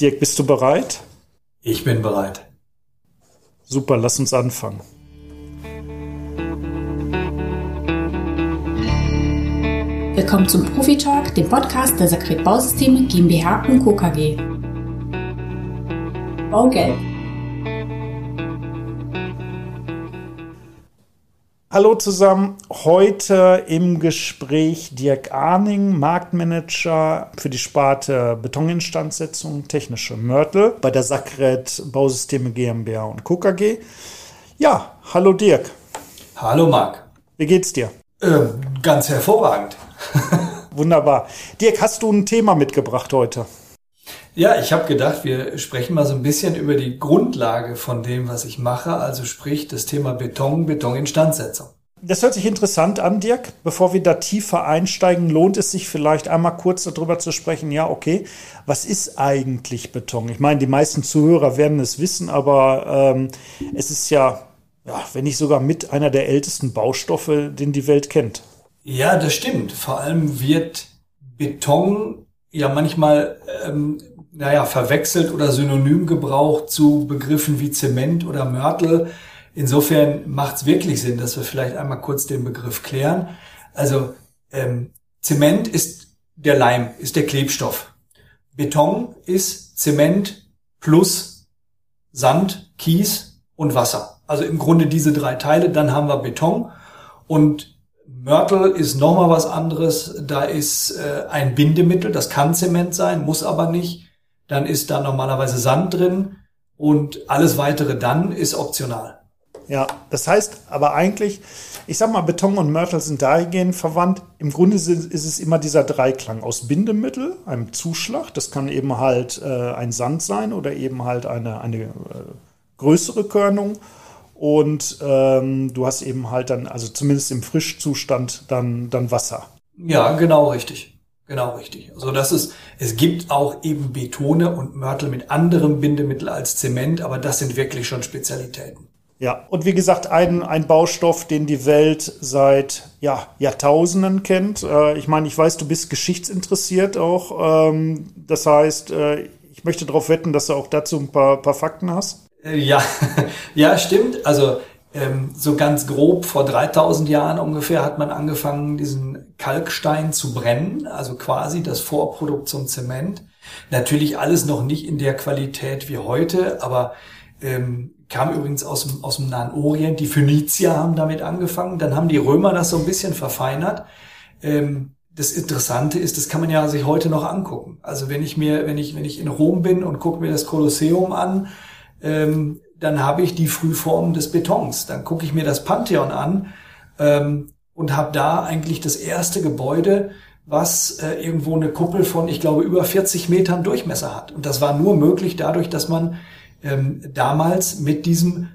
Dirk, bist du bereit? Ich bin bereit. Super, lass uns anfangen. Willkommen zum Profi Talk, dem Podcast der Sakret Bausysteme GmbH und Co. KG. Baugelb. Hallo zusammen, heute im Gespräch Dirk Arning, Marktmanager für die Sparte Betoninstandsetzung, technische Mörtel bei der Sakret Bausysteme GmbH und Co. KG. Ja, hallo Dirk. Hallo Marc. Wie geht's dir? Äh, ganz hervorragend. Wunderbar. Dirk, hast du ein Thema mitgebracht heute? Ja, ich habe gedacht, wir sprechen mal so ein bisschen über die Grundlage von dem, was ich mache, also sprich das Thema Beton, Betoninstandsetzung. Das hört sich interessant an, Dirk. Bevor wir da tiefer einsteigen, lohnt es sich vielleicht einmal kurz darüber zu sprechen, ja, okay, was ist eigentlich Beton? Ich meine, die meisten Zuhörer werden es wissen, aber ähm, es ist ja, ja, wenn nicht sogar mit einer der ältesten Baustoffe, den die Welt kennt. Ja, das stimmt. Vor allem wird Beton ja manchmal ähm, naja, verwechselt oder synonym gebraucht zu Begriffen wie Zement oder Mörtel. Insofern macht es wirklich Sinn, dass wir vielleicht einmal kurz den Begriff klären. Also ähm, Zement ist der Leim, ist der Klebstoff. Beton ist Zement plus Sand, Kies und Wasser. Also im Grunde diese drei Teile, dann haben wir Beton. Und Mörtel ist nochmal was anderes. Da ist äh, ein Bindemittel, das kann Zement sein, muss aber nicht dann ist da normalerweise Sand drin und alles weitere dann ist optional. Ja, das heißt aber eigentlich, ich sag mal, Beton und Mörtel sind dahingehend verwandt. Im Grunde ist es immer dieser Dreiklang aus Bindemittel, einem Zuschlag, das kann eben halt äh, ein Sand sein oder eben halt eine, eine äh, größere Körnung. Und ähm, du hast eben halt dann, also zumindest im Frischzustand, dann, dann Wasser. Ja, genau richtig. Genau, richtig. Also das ist, es gibt auch eben Betone und Mörtel mit anderem Bindemittel als Zement, aber das sind wirklich schon Spezialitäten. Ja, und wie gesagt, ein, ein Baustoff, den die Welt seit ja, Jahrtausenden kennt. Äh, ich meine, ich weiß, du bist geschichtsinteressiert auch. Ähm, das heißt, äh, ich möchte darauf wetten, dass du auch dazu ein paar, paar Fakten hast. Äh, ja, ja, stimmt. Also so ganz grob vor 3000 Jahren ungefähr hat man angefangen, diesen Kalkstein zu brennen, also quasi das Vorprodukt zum Zement. Natürlich alles noch nicht in der Qualität wie heute, aber ähm, kam übrigens aus dem, aus dem Nahen Orient. Die Phönizier haben damit angefangen, dann haben die Römer das so ein bisschen verfeinert. Ähm, das Interessante ist, das kann man ja sich heute noch angucken. Also wenn ich mir, wenn ich, wenn ich in Rom bin und gucke mir das Kolosseum an, ähm, dann habe ich die Frühform des Betons. Dann gucke ich mir das Pantheon an ähm, und habe da eigentlich das erste Gebäude, was äh, irgendwo eine Kuppel von, ich glaube, über 40 Metern Durchmesser hat. Und das war nur möglich dadurch, dass man ähm, damals mit diesem,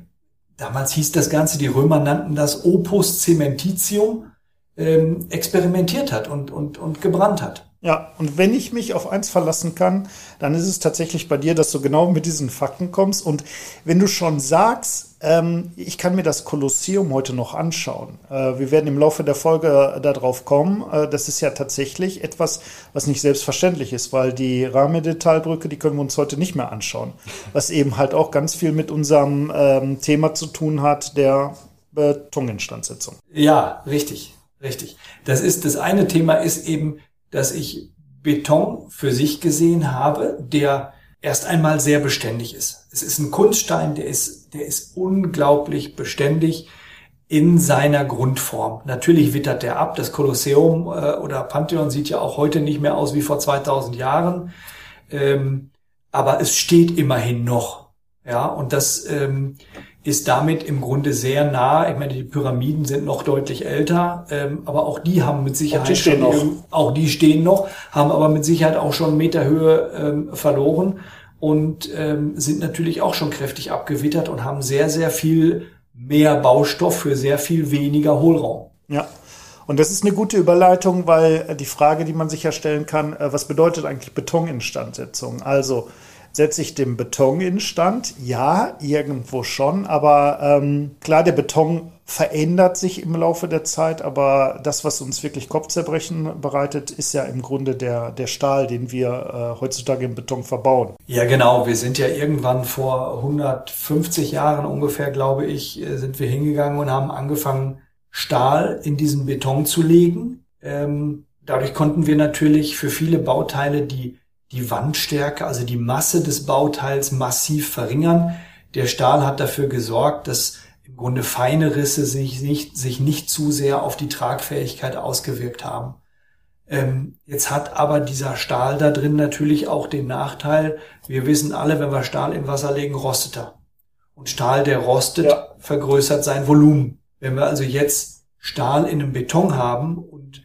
damals hieß das Ganze, die Römer nannten das Opus Cementitium, ähm, experimentiert hat und, und, und gebrannt hat. Ja, und wenn ich mich auf eins verlassen kann, dann ist es tatsächlich bei dir, dass du genau mit diesen Fakten kommst. Und wenn du schon sagst, ähm, ich kann mir das Kolosseum heute noch anschauen, äh, wir werden im Laufe der Folge darauf kommen, äh, das ist ja tatsächlich etwas, was nicht selbstverständlich ist, weil die Rahmedetailbrücke, die können wir uns heute nicht mehr anschauen. Was eben halt auch ganz viel mit unserem ähm, Thema zu tun hat, der Betoninstandsetzung. Ja, richtig, richtig. Das ist, das eine Thema ist eben, dass ich Beton für sich gesehen habe, der erst einmal sehr beständig ist. Es ist ein Kunststein, der ist, der ist unglaublich beständig in seiner Grundform. Natürlich wittert der ab. Das Kolosseum äh, oder Pantheon sieht ja auch heute nicht mehr aus wie vor 2000 Jahren. Ähm, aber es steht immerhin noch. Ja, und das ähm, ist damit im Grunde sehr nah. Ich meine, die Pyramiden sind noch deutlich älter, ähm, aber auch die haben mit Sicherheit auch die stehen noch. auch die stehen noch, haben aber mit Sicherheit auch schon Meter Höhe ähm, verloren und ähm, sind natürlich auch schon kräftig abgewittert und haben sehr, sehr viel mehr Baustoff für sehr viel weniger Hohlraum. Ja. Und das ist eine gute Überleitung, weil die Frage, die man sich ja stellen kann, äh, was bedeutet eigentlich Betoninstandsetzung? Also setze ich den Beton instand? Ja, irgendwo schon, aber ähm, klar, der Beton verändert sich im Laufe der Zeit, aber das, was uns wirklich Kopfzerbrechen bereitet, ist ja im Grunde der, der Stahl, den wir äh, heutzutage im Beton verbauen. Ja, genau. Wir sind ja irgendwann vor 150 Jahren ungefähr, glaube ich, äh, sind wir hingegangen und haben angefangen, Stahl in diesen Beton zu legen. Ähm, dadurch konnten wir natürlich für viele Bauteile die, die Wandstärke, also die Masse des Bauteils massiv verringern. Der Stahl hat dafür gesorgt, dass im Grunde feine Risse sich nicht, sich nicht zu sehr auf die Tragfähigkeit ausgewirkt haben. Ähm, jetzt hat aber dieser Stahl da drin natürlich auch den Nachteil, wir wissen alle, wenn wir Stahl in Wasser legen, rostet er. Und Stahl, der rostet, ja. vergrößert sein Volumen. Wenn wir also jetzt Stahl in einem Beton haben und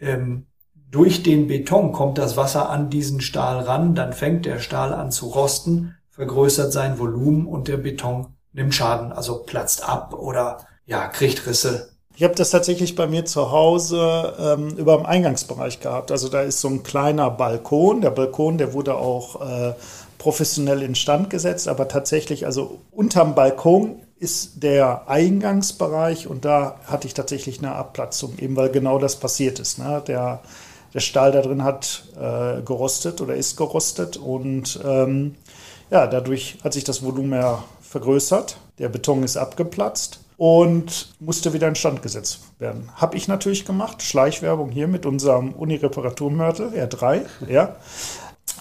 ähm, durch den Beton kommt das Wasser an diesen Stahl ran, dann fängt der Stahl an zu rosten, vergrößert sein Volumen und der Beton nimmt Schaden, also platzt ab oder ja, kriegt Risse. Ich habe das tatsächlich bei mir zu Hause ähm, über dem Eingangsbereich gehabt. Also da ist so ein kleiner Balkon. Der Balkon, der wurde auch äh, professionell instand gesetzt, aber tatsächlich, also unterm Balkon ist der Eingangsbereich und da hatte ich tatsächlich eine Abplatzung, eben weil genau das passiert ist. Ne? Der, der Stahl da drin hat äh, gerostet oder ist gerostet und ähm, ja, dadurch hat sich das Volumen vergrößert, der Beton ist abgeplatzt und musste wieder instand gesetzt werden. Habe ich natürlich gemacht, Schleichwerbung hier mit unserem Uni-Reparaturmörtel R3, ja.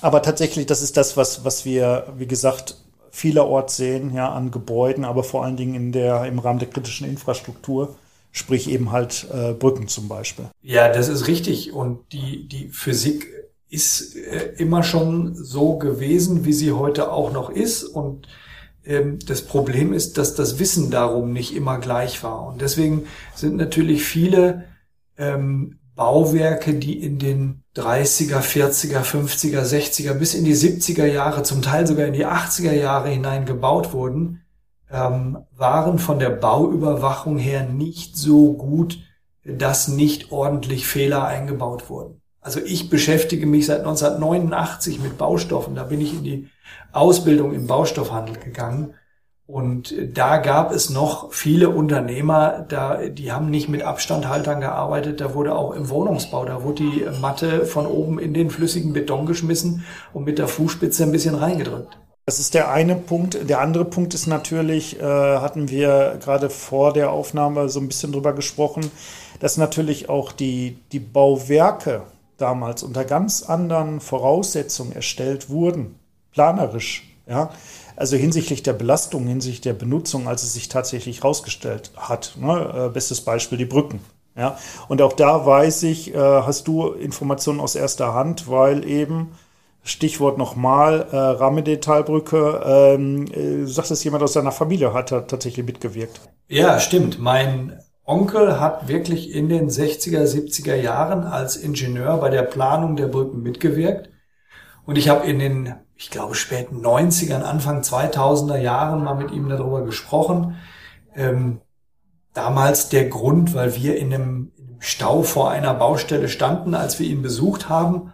Aber tatsächlich, das ist das, was, was wir, wie gesagt, vielerorts sehen, ja, an Gebäuden, aber vor allen Dingen in der, im Rahmen der kritischen Infrastruktur, sprich eben halt äh, Brücken zum Beispiel. Ja, das ist richtig. Und die, die Physik ist äh, immer schon so gewesen, wie sie heute auch noch ist. Und ähm, das Problem ist, dass das Wissen darum nicht immer gleich war. Und deswegen sind natürlich viele ähm, Bauwerke, die in den 30er, 40er, 50er, 60er bis in die 70er Jahre, zum Teil sogar in die 80er Jahre hinein gebaut wurden, ähm, waren von der Bauüberwachung her nicht so gut, dass nicht ordentlich Fehler eingebaut wurden. Also ich beschäftige mich seit 1989 mit Baustoffen. Da bin ich in die Ausbildung im Baustoffhandel gegangen. Und da gab es noch viele Unternehmer, da, die haben nicht mit Abstandhaltern gearbeitet. Da wurde auch im Wohnungsbau, da wurde die Matte von oben in den flüssigen Beton geschmissen und mit der Fußspitze ein bisschen reingedrückt. Das ist der eine Punkt. Der andere Punkt ist natürlich, äh, hatten wir gerade vor der Aufnahme so ein bisschen drüber gesprochen, dass natürlich auch die, die Bauwerke damals unter ganz anderen Voraussetzungen erstellt wurden planerisch, ja. Also hinsichtlich der Belastung, hinsichtlich der Benutzung, als es sich tatsächlich herausgestellt hat. Ne? Äh, bestes Beispiel die Brücken. Ja. Und auch da weiß ich, äh, hast du Informationen aus erster Hand, weil eben Stichwort nochmal, äh, Rahmendetalbrücke, ähm, äh, sagt es jemand aus seiner Familie, hat er tatsächlich mitgewirkt. Ja, stimmt. Mein Onkel hat wirklich in den 60er, 70er Jahren als Ingenieur bei der Planung der Brücken mitgewirkt. Und ich habe in den ich glaube, späten 90ern, Anfang 2000er Jahren mal mit ihm darüber gesprochen. Ähm, damals der Grund, weil wir in einem, Stau vor einer Baustelle standen, als wir ihn besucht haben.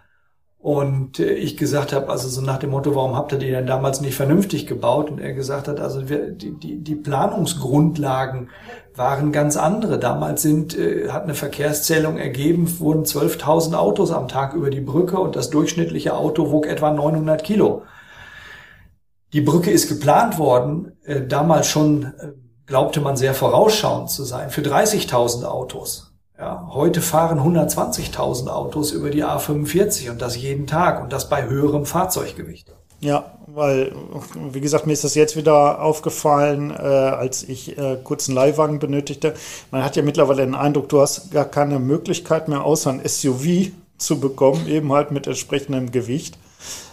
Und äh, ich gesagt habe, also so nach dem Motto, warum habt ihr die denn damals nicht vernünftig gebaut? Und er gesagt hat, also wir, die, die, die Planungsgrundlagen waren ganz andere. Damals sind, äh, hat eine Verkehrszählung ergeben, wurden 12.000 Autos am Tag über die Brücke und das durchschnittliche Auto wog etwa 900 Kilo. Die Brücke ist geplant worden, äh, damals schon äh, glaubte man sehr vorausschauend zu sein, für 30.000 Autos. Ja, heute fahren 120.000 Autos über die A45 und das jeden Tag und das bei höherem Fahrzeuggewicht. Ja, weil, wie gesagt, mir ist das jetzt wieder aufgefallen, äh, als ich äh, kurz einen Leihwagen benötigte. Man hat ja mittlerweile den Eindruck, du hast gar keine Möglichkeit mehr, außer ein SUV zu bekommen, eben halt mit entsprechendem Gewicht.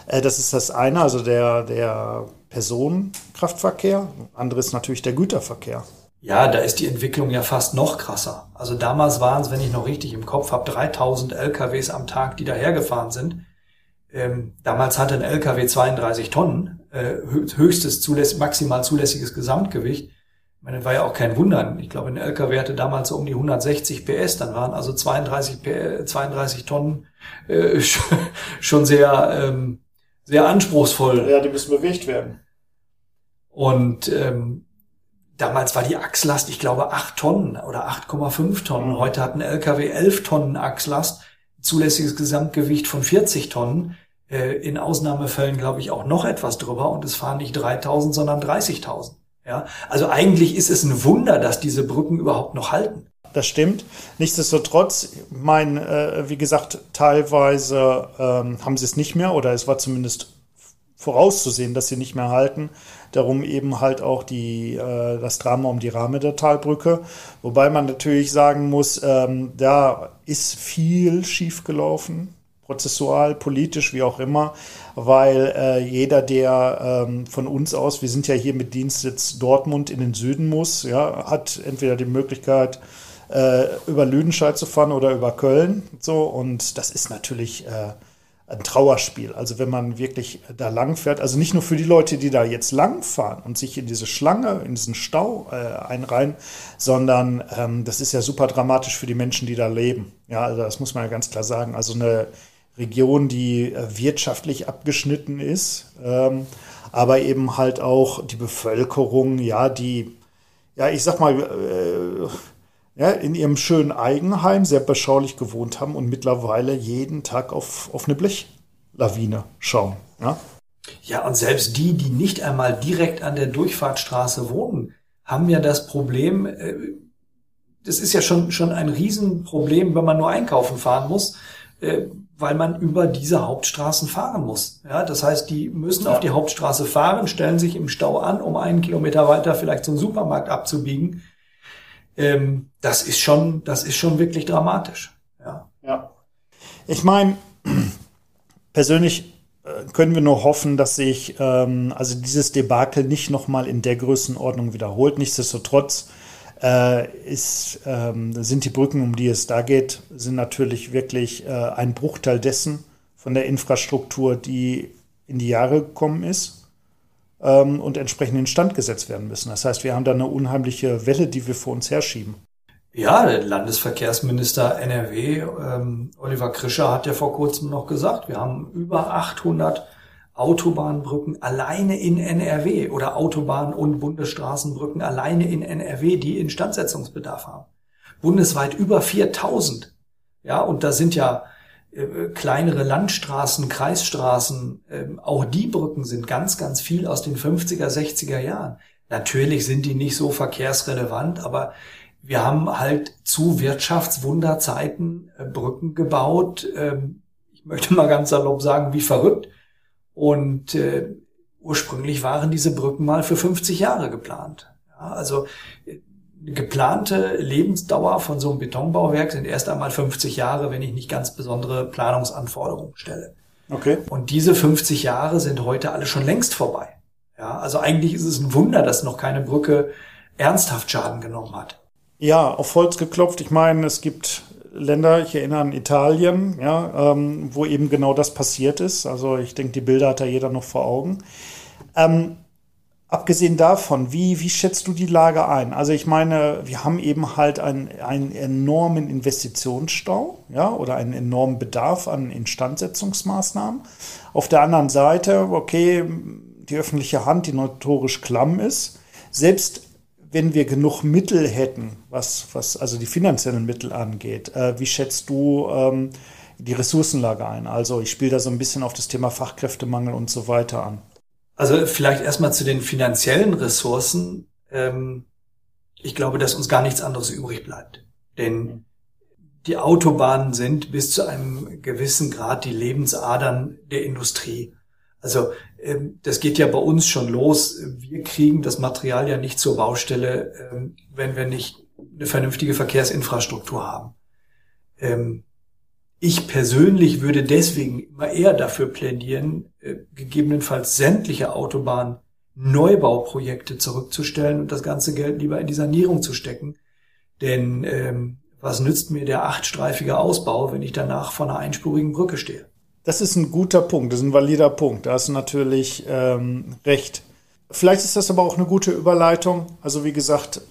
Äh, das ist das eine, also der, der Personenkraftverkehr. Andere ist natürlich der Güterverkehr. Ja, da ist die Entwicklung ja fast noch krasser. Also damals waren es, wenn ich noch richtig im Kopf habe, 3000 LKWs am Tag, die dahergefahren sind. Ähm, damals hatte ein LKW 32 Tonnen, äh, höchstes zuläss maximal zulässiges Gesamtgewicht. Ich meine, das war ja auch kein Wunder. Ich glaube, ein LKW hatte damals so um die 160 PS, dann waren also 32, PS, 32 Tonnen äh, schon sehr, ähm, sehr anspruchsvoll. Ja, die müssen bewegt werden. Und ähm, damals war die Achslast, ich glaube, 8 Tonnen oder 8,5 Tonnen. Heute hat ein LKW 11 Tonnen Achslast, zulässiges Gesamtgewicht von 40 Tonnen. Äh, in Ausnahmefällen, glaube ich, auch noch etwas drüber und es fahren nicht 3000, sondern 30.000. Ja, also eigentlich ist es ein Wunder, dass diese Brücken überhaupt noch halten. Das stimmt. Nichtsdestotrotz, mein, äh, wie gesagt, teilweise ähm, haben sie es nicht mehr oder es war zumindest vorauszusehen, dass sie nicht mehr halten. Darum eben halt auch die, äh, das Drama um die Rahme der Talbrücke. Wobei man natürlich sagen muss, ähm, da ist viel schiefgelaufen prozessual, politisch, wie auch immer, weil äh, jeder, der ähm, von uns aus, wir sind ja hier mit Dienstsitz Dortmund in den Süden muss, ja, hat entweder die Möglichkeit, äh, über Lüdenscheid zu fahren oder über Köln. So, und das ist natürlich äh, ein Trauerspiel. Also wenn man wirklich da lang fährt, also nicht nur für die Leute, die da jetzt lang fahren und sich in diese Schlange, in diesen Stau äh, einreihen, sondern ähm, das ist ja super dramatisch für die Menschen, die da leben. Ja, also das muss man ja ganz klar sagen. Also eine Region, die äh, wirtschaftlich abgeschnitten ist, ähm, aber eben halt auch die Bevölkerung, ja, die, ja, ich sag mal, äh, ja, in ihrem schönen Eigenheim sehr beschaulich gewohnt haben und mittlerweile jeden Tag auf, auf eine Blechlawine schauen. Ja? ja, und selbst die, die nicht einmal direkt an der Durchfahrtsstraße wohnen, haben ja das Problem, äh, das ist ja schon, schon ein Riesenproblem, wenn man nur einkaufen fahren muss äh, weil man über diese Hauptstraßen fahren muss. Ja, das heißt, die müssen ja. auf die Hauptstraße fahren, stellen sich im Stau an, um einen Kilometer weiter vielleicht zum Supermarkt abzubiegen. Ähm, das ist schon, das ist schon wirklich dramatisch. Ja. ja. Ich meine, persönlich äh, können wir nur hoffen, dass sich ähm, also dieses Debakel nicht nochmal in der Größenordnung wiederholt. Nichtsdestotrotz äh, ist, ähm, sind die Brücken, um die es da geht, sind natürlich wirklich äh, ein Bruchteil dessen von der Infrastruktur, die in die Jahre gekommen ist ähm, und entsprechend instand gesetzt werden müssen. Das heißt, wir haben da eine unheimliche Welle, die wir vor uns herschieben. Ja, der Landesverkehrsminister NRW, ähm, Oliver Krischer, hat ja vor kurzem noch gesagt, wir haben über 800 Autobahnbrücken alleine in NRW oder Autobahn- und Bundesstraßenbrücken alleine in NRW, die Instandsetzungsbedarf haben. Bundesweit über 4000. Ja, und da sind ja äh, kleinere Landstraßen, Kreisstraßen, äh, auch die Brücken sind ganz, ganz viel aus den 50er, 60er Jahren. Natürlich sind die nicht so verkehrsrelevant, aber wir haben halt zu Wirtschaftswunderzeiten äh, Brücken gebaut. Ähm, ich möchte mal ganz salopp sagen, wie verrückt. Und äh, ursprünglich waren diese Brücken mal für 50 Jahre geplant. Also geplante Lebensdauer von so einem Betonbauwerk sind erst einmal 50 Jahre, wenn ich nicht ganz besondere Planungsanforderungen stelle. Okay. Und diese 50 Jahre sind heute alle schon längst vorbei. Ja, also eigentlich ist es ein Wunder, dass noch keine Brücke ernsthaft Schaden genommen hat. Ja, auf Holz geklopft. Ich meine, es gibt Länder, ich erinnere an Italien, ja, ähm, wo eben genau das passiert ist. Also ich denke, die Bilder hat da jeder noch vor Augen. Ähm, abgesehen davon, wie, wie schätzt du die Lage ein? Also ich meine, wir haben eben halt einen, einen enormen Investitionsstau, ja, oder einen enormen Bedarf an Instandsetzungsmaßnahmen. Auf der anderen Seite, okay, die öffentliche Hand, die notorisch klamm ist, selbst wenn wir genug Mittel hätten, was, was also die finanziellen Mittel angeht, äh, wie schätzt du ähm, die Ressourcenlage ein? Also ich spiele da so ein bisschen auf das Thema Fachkräftemangel und so weiter an. Also vielleicht erstmal zu den finanziellen Ressourcen. Ähm, ich glaube, dass uns gar nichts anderes übrig bleibt. Denn die Autobahnen sind bis zu einem gewissen Grad die Lebensadern der Industrie. Also ähm, das geht ja bei uns schon los. Wir kriegen das Material ja nicht zur Baustelle, ähm, wenn wir nicht eine vernünftige Verkehrsinfrastruktur haben. Ich persönlich würde deswegen immer eher dafür plädieren, äh, gegebenenfalls sämtliche Autobahn Neubauprojekte zurückzustellen und das ganze Geld lieber in die Sanierung zu stecken. Denn ähm, was nützt mir der achtstreifige Ausbau, wenn ich danach vor einer einspurigen Brücke stehe? Das ist ein guter Punkt, das ist ein valider Punkt. Da hast du natürlich ähm, recht. Vielleicht ist das aber auch eine gute Überleitung. Also wie gesagt,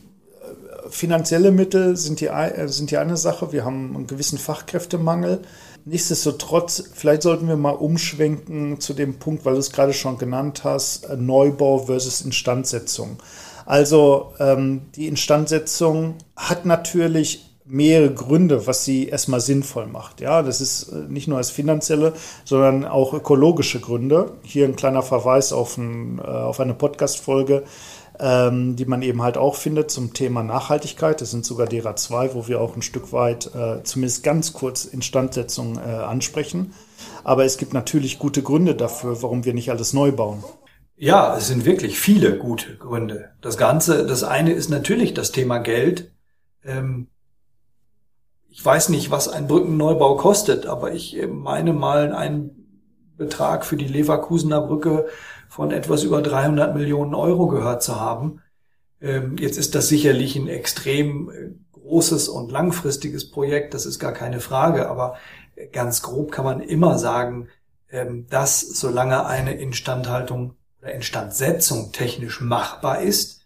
finanzielle Mittel sind die, äh, sind die eine Sache. Wir haben einen gewissen Fachkräftemangel. Nichtsdestotrotz, vielleicht sollten wir mal umschwenken zu dem Punkt, weil du es gerade schon genannt hast, äh, Neubau versus Instandsetzung. Also ähm, die Instandsetzung hat natürlich mehrere Gründe, was sie erstmal sinnvoll macht. Ja, das ist äh, nicht nur als finanzielle, sondern auch ökologische Gründe. Hier ein kleiner Verweis auf, ein, auf eine Podcast-Folge, ähm, die man eben halt auch findet zum Thema Nachhaltigkeit. Das sind sogar derer zwei, wo wir auch ein Stück weit äh, zumindest ganz kurz Instandsetzung äh, ansprechen. Aber es gibt natürlich gute Gründe dafür, warum wir nicht alles neu bauen. Ja, es sind wirklich viele gute Gründe. Das Ganze, das eine ist natürlich das Thema Geld. Ähm, ich weiß nicht, was ein Brückenneubau kostet, aber ich äh, meine mal einen Betrag für die Leverkusener Brücke von etwas über 300 Millionen Euro gehört zu haben. Ähm, jetzt ist das sicherlich ein extrem äh, großes und langfristiges Projekt, das ist gar keine Frage, aber ganz grob kann man immer sagen, ähm, dass solange eine Instandhaltung oder Instandsetzung technisch machbar ist,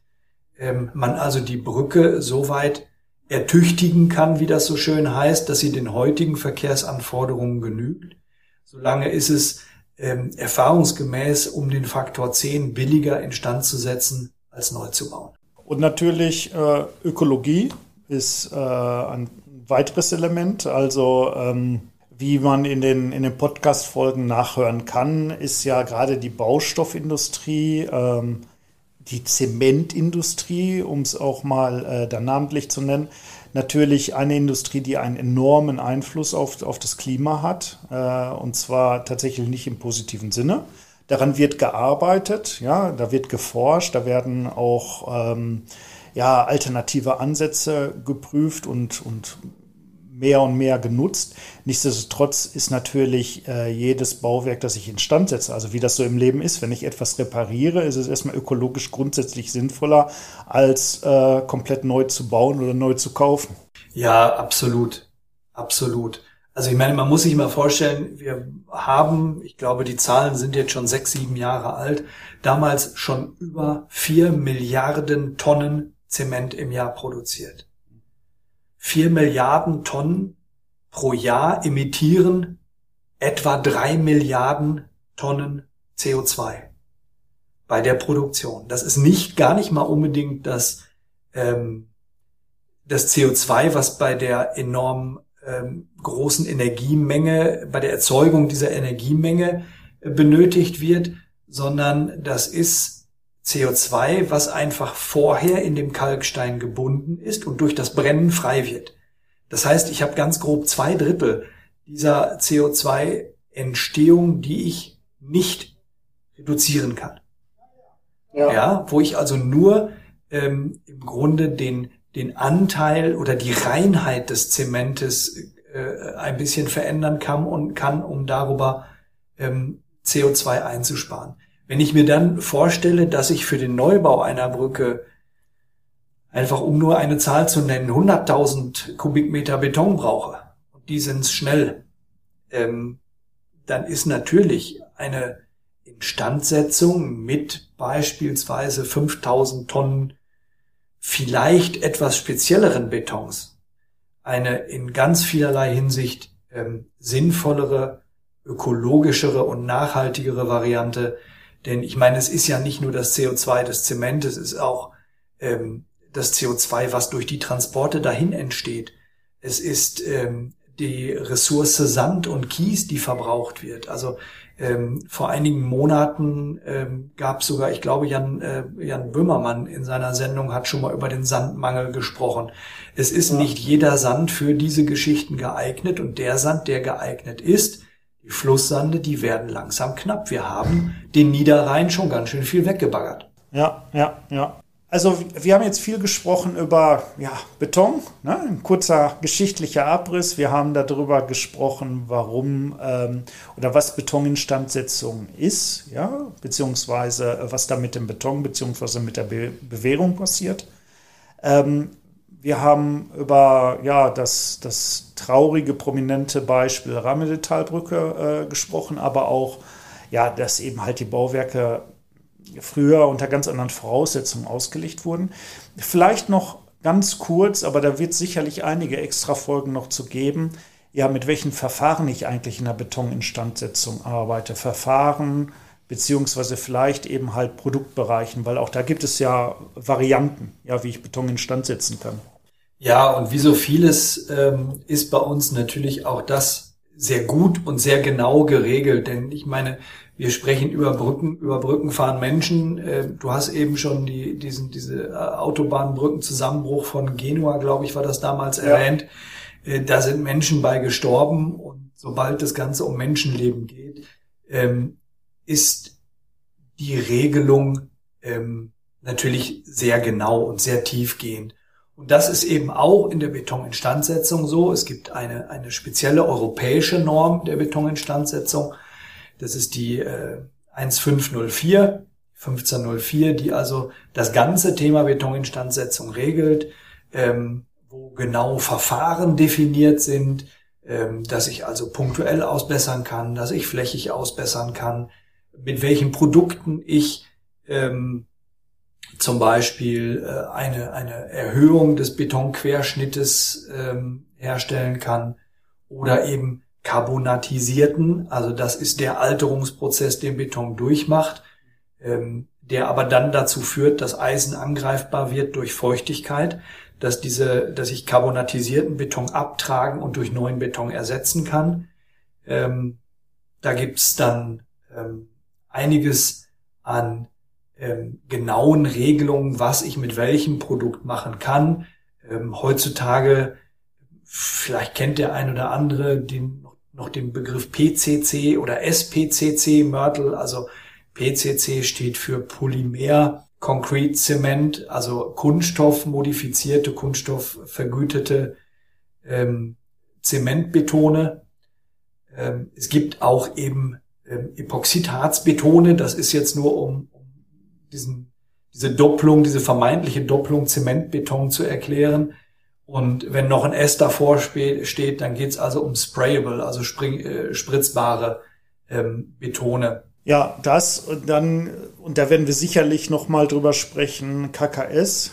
ähm, man also die Brücke soweit ertüchtigen kann, wie das so schön heißt, dass sie den heutigen Verkehrsanforderungen genügt. Solange ist es ähm, erfahrungsgemäß um den Faktor 10 billiger instand zu setzen, als neu zu bauen. Und natürlich äh, Ökologie ist äh, ein weiteres Element. Also ähm, wie man in den, in den Podcast-Folgen nachhören kann, ist ja gerade die Baustoffindustrie ähm, die Zementindustrie, um es auch mal äh, dann namentlich zu nennen, natürlich eine Industrie, die einen enormen Einfluss auf, auf das Klima hat, äh, und zwar tatsächlich nicht im positiven Sinne. Daran wird gearbeitet, ja, da wird geforscht, da werden auch ähm, ja, alternative Ansätze geprüft und, und mehr und mehr genutzt. Nichtsdestotrotz ist natürlich äh, jedes Bauwerk, das ich instand setze, also wie das so im Leben ist, wenn ich etwas repariere, ist es erstmal ökologisch grundsätzlich sinnvoller, als äh, komplett neu zu bauen oder neu zu kaufen. Ja, absolut. Absolut. Also ich meine, man muss sich mal vorstellen, wir haben, ich glaube, die Zahlen sind jetzt schon sechs, sieben Jahre alt, damals schon über vier Milliarden Tonnen Zement im Jahr produziert vier Milliarden Tonnen pro Jahr emittieren etwa drei Milliarden Tonnen CO2 bei der Produktion. Das ist nicht gar nicht mal unbedingt das, ähm, das CO2, was bei der enorm ähm, großen Energiemenge, bei der Erzeugung dieser Energiemenge äh, benötigt wird, sondern das ist CO2, was einfach vorher in dem Kalkstein gebunden ist und durch das Brennen frei wird. Das heißt, ich habe ganz grob zwei Drittel dieser CO2-Entstehung, die ich nicht reduzieren kann. Ja, ja wo ich also nur ähm, im Grunde den, den Anteil oder die Reinheit des Zementes äh, ein bisschen verändern kann und kann, um darüber ähm, CO2 einzusparen. Wenn ich mir dann vorstelle, dass ich für den Neubau einer Brücke einfach um nur eine Zahl zu nennen, 100.000 Kubikmeter Beton brauche, und die sind schnell, ähm, dann ist natürlich eine Instandsetzung mit beispielsweise 5000 Tonnen vielleicht etwas spezielleren Betons eine in ganz vielerlei Hinsicht ähm, sinnvollere, ökologischere und nachhaltigere Variante, denn ich meine, es ist ja nicht nur das CO2 des Zementes, es ist auch ähm, das CO2, was durch die Transporte dahin entsteht. Es ist ähm, die Ressource Sand und Kies, die verbraucht wird. Also ähm, vor einigen Monaten ähm, gab es sogar, ich glaube, Jan, äh, Jan Böhmermann in seiner Sendung hat schon mal über den Sandmangel gesprochen. Es ist ja. nicht jeder Sand für diese Geschichten geeignet und der Sand, der geeignet ist, die Flusssande, die werden langsam knapp. Wir haben den Niederrhein schon ganz schön viel weggebaggert. Ja, ja, ja. Also wir haben jetzt viel gesprochen über ja, Beton, ne? ein kurzer geschichtlicher Abriss. Wir haben darüber gesprochen, warum ähm, oder was Betoninstandsetzung ist, ja, beziehungsweise was da mit dem Beton beziehungsweise mit der Be Bewährung passiert. Ähm, wir haben über ja, das, das traurige, prominente Beispiel Rammedetalbrücke äh, gesprochen, aber auch, ja, dass eben halt die Bauwerke früher unter ganz anderen Voraussetzungen ausgelegt wurden. Vielleicht noch ganz kurz, aber da wird sicherlich einige extra Folgen noch zu geben. Ja, mit welchen Verfahren ich eigentlich in der Betoninstandsetzung arbeite. Verfahren, beziehungsweise vielleicht eben halt Produktbereichen, weil auch da gibt es ja Varianten, ja, wie ich Beton instand setzen kann. Ja, und wie so vieles ähm, ist bei uns natürlich auch das sehr gut und sehr genau geregelt. Denn ich meine, wir sprechen über Brücken, über Brücken fahren Menschen. Äh, du hast eben schon die, diesen, diese äh, Autobahnbrückenzusammenbruch von Genua, glaube ich, war das damals ja. erwähnt. Äh, da sind Menschen bei gestorben und sobald das Ganze um Menschenleben geht, ähm, ist die Regelung ähm, natürlich sehr genau und sehr tiefgehend. Und das ist eben auch in der Betoninstandsetzung so. Es gibt eine, eine spezielle europäische Norm der Betoninstandsetzung. Das ist die äh, 1504, 1504, die also das ganze Thema Betoninstandsetzung regelt, ähm, wo genau Verfahren definiert sind, ähm, dass ich also punktuell ausbessern kann, dass ich flächig ausbessern kann, mit welchen Produkten ich ähm, zum Beispiel äh, eine, eine Erhöhung des Betonquerschnittes ähm, herstellen kann oder eben carbonatisierten, also das ist der Alterungsprozess, den Beton durchmacht, ähm, der aber dann dazu führt, dass Eisen angreifbar wird durch Feuchtigkeit, dass diese, dass ich carbonatisierten Beton abtragen und durch neuen Beton ersetzen kann. Ähm, da gibt's dann ähm, einiges an ähm, genauen Regelungen, was ich mit welchem Produkt machen kann. Ähm, heutzutage, vielleicht kennt der ein oder andere den, noch den Begriff PCC oder SPCC Mörtel. Also PCC steht für Polymer Concrete Zement, also Kunststoff modifizierte, Kunststoff vergütete ähm, Zementbetone. Ähm, es gibt auch eben ähm, Epoxidharzbetone. Das ist jetzt nur um, diesen, diese Doppelung, diese vermeintliche Doppelung Zementbeton zu erklären. Und wenn noch ein S davor steht, dann geht es also um sprayable, also spring, äh, spritzbare ähm, Betone. Ja, das und dann, und da werden wir sicherlich noch mal drüber sprechen, KKS,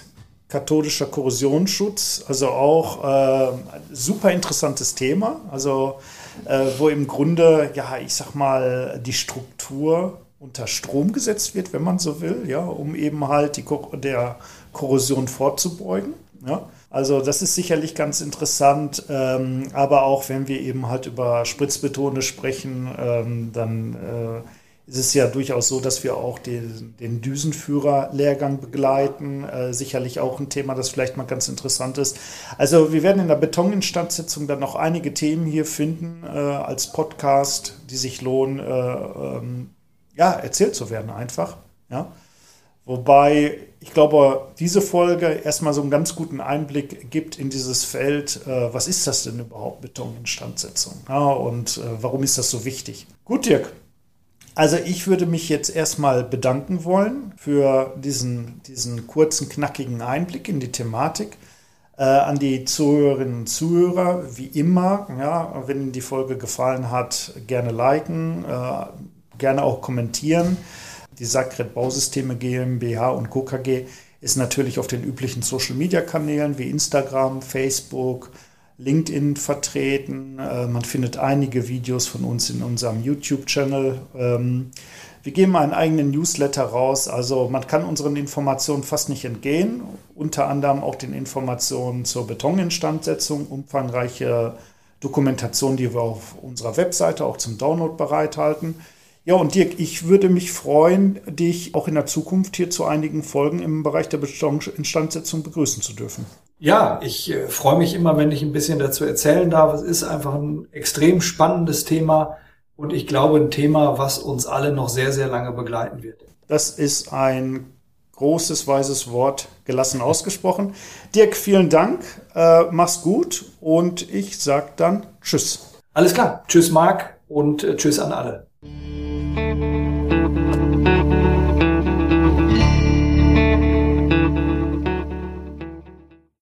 katholischer Korrosionsschutz, also auch äh, super interessantes Thema, also äh, wo im Grunde, ja, ich sag mal, die Struktur unter Strom gesetzt wird, wenn man so will, ja, um eben halt die, der Korrosion vorzubeugen. Ja. Also das ist sicherlich ganz interessant, ähm, aber auch wenn wir eben halt über Spritzbetone sprechen, ähm, dann äh, ist es ja durchaus so, dass wir auch den, den Düsenführer-Lehrgang begleiten. Äh, sicherlich auch ein Thema, das vielleicht mal ganz interessant ist. Also wir werden in der Betoninstandsetzung dann noch einige Themen hier finden äh, als Podcast, die sich lohnen, äh, ähm, ja, erzählt zu werden einfach. Ja. Wobei ich glaube, diese Folge erstmal so einen ganz guten Einblick gibt in dieses Feld, äh, was ist das denn überhaupt, Betoninstandsetzung? Ja, und äh, warum ist das so wichtig? Gut, Dirk. Also ich würde mich jetzt erstmal bedanken wollen für diesen, diesen kurzen, knackigen Einblick in die Thematik. Äh, an die Zuhörerinnen und Zuhörer, wie immer, ja, wenn Ihnen die Folge gefallen hat, gerne liken, äh, gerne auch kommentieren. Die Sakret Bausysteme GmbH und Co. KG ist natürlich auf den üblichen Social Media Kanälen wie Instagram, Facebook, LinkedIn vertreten. Äh, man findet einige Videos von uns in unserem YouTube-Channel. Ähm, wir geben einen eigenen Newsletter raus, also man kann unseren Informationen fast nicht entgehen. Unter anderem auch den Informationen zur Betoninstandsetzung, umfangreiche Dokumentation, die wir auf unserer Webseite auch zum Download bereithalten. Ja, und Dirk, ich würde mich freuen, dich auch in der Zukunft hier zu einigen Folgen im Bereich der Bestandsinstandsetzung begrüßen zu dürfen. Ja, ich äh, freue mich immer, wenn ich ein bisschen dazu erzählen darf. Es ist einfach ein extrem spannendes Thema und ich glaube ein Thema, was uns alle noch sehr, sehr lange begleiten wird. Das ist ein großes, weises Wort, gelassen ausgesprochen. Dirk, vielen Dank, äh, mach's gut und ich sag dann Tschüss. Alles klar, Tschüss Marc und äh, Tschüss an alle. Thank you.